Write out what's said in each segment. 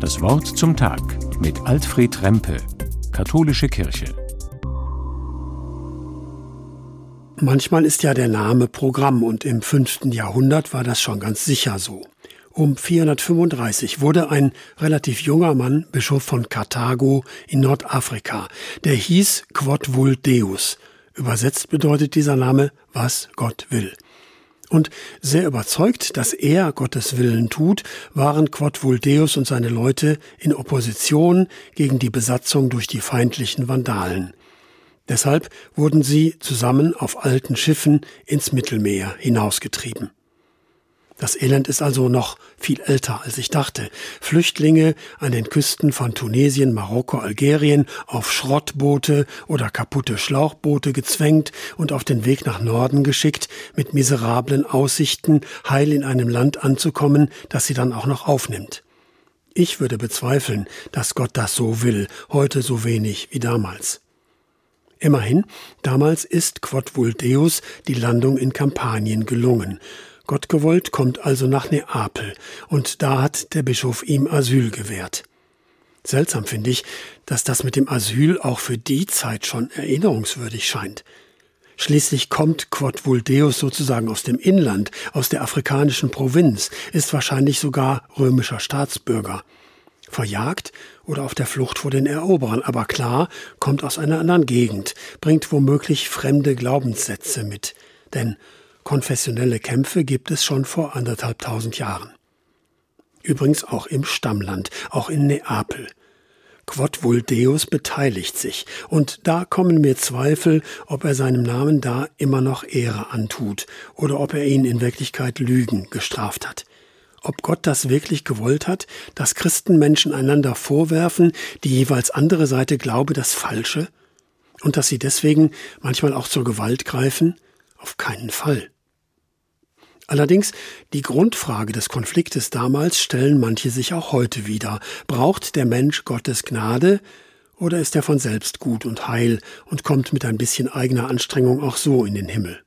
Das Wort zum Tag mit Alfred Rempe, Katholische Kirche. Manchmal ist ja der Name Programm und im fünften Jahrhundert war das schon ganz sicher so. Um 435 wurde ein relativ junger Mann Bischof von Karthago in Nordafrika. Der hieß Quod Vul Deus. Übersetzt bedeutet dieser Name, was Gott will. Und sehr überzeugt, dass er Gottes Willen tut, waren Quod Vul Deus und seine Leute in Opposition gegen die Besatzung durch die feindlichen Vandalen. Deshalb wurden sie zusammen auf alten Schiffen ins Mittelmeer hinausgetrieben. Das Elend ist also noch viel älter, als ich dachte. Flüchtlinge an den Küsten von Tunesien, Marokko, Algerien auf Schrottboote oder kaputte Schlauchboote gezwängt und auf den Weg nach Norden geschickt, mit miserablen Aussichten, heil in einem Land anzukommen, das sie dann auch noch aufnimmt. Ich würde bezweifeln, dass Gott das so will, heute so wenig wie damals. Immerhin, damals ist Quod Vul Deus die Landung in Kampanien gelungen. Gott gewollt kommt also nach Neapel, und da hat der Bischof ihm Asyl gewährt. Seltsam finde ich, dass das mit dem Asyl auch für die Zeit schon erinnerungswürdig scheint. Schließlich kommt Quod Vul Deus sozusagen aus dem Inland, aus der afrikanischen Provinz, ist wahrscheinlich sogar römischer Staatsbürger verjagt oder auf der Flucht vor den Eroberern, aber klar, kommt aus einer anderen Gegend, bringt womöglich fremde Glaubenssätze mit, denn konfessionelle Kämpfe gibt es schon vor anderthalbtausend Jahren. Übrigens auch im Stammland, auch in Neapel. Quod vul Deus beteiligt sich, und da kommen mir Zweifel, ob er seinem Namen da immer noch Ehre antut oder ob er ihn in Wirklichkeit Lügen gestraft hat ob Gott das wirklich gewollt hat, dass Christenmenschen einander vorwerfen, die jeweils andere Seite glaube das Falsche, und dass sie deswegen manchmal auch zur Gewalt greifen? Auf keinen Fall. Allerdings, die Grundfrage des Konfliktes damals stellen manche sich auch heute wieder. Braucht der Mensch Gottes Gnade oder ist er von selbst gut und heil und kommt mit ein bisschen eigener Anstrengung auch so in den Himmel?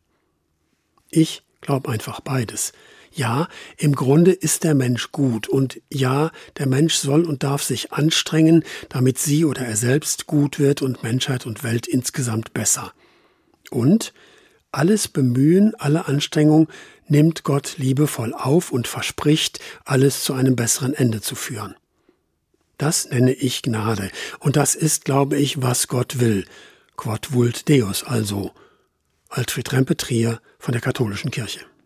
Ich glaube einfach beides. Ja, im Grunde ist der Mensch gut und ja, der Mensch soll und darf sich anstrengen, damit sie oder er selbst gut wird und Menschheit und Welt insgesamt besser. Und alles Bemühen, alle Anstrengung nimmt Gott liebevoll auf und verspricht, alles zu einem besseren Ende zu führen. Das nenne ich Gnade, und das ist, glaube ich, was Gott will. Quod vult Deus also. Alfred Rempe Trier von der Katholischen Kirche.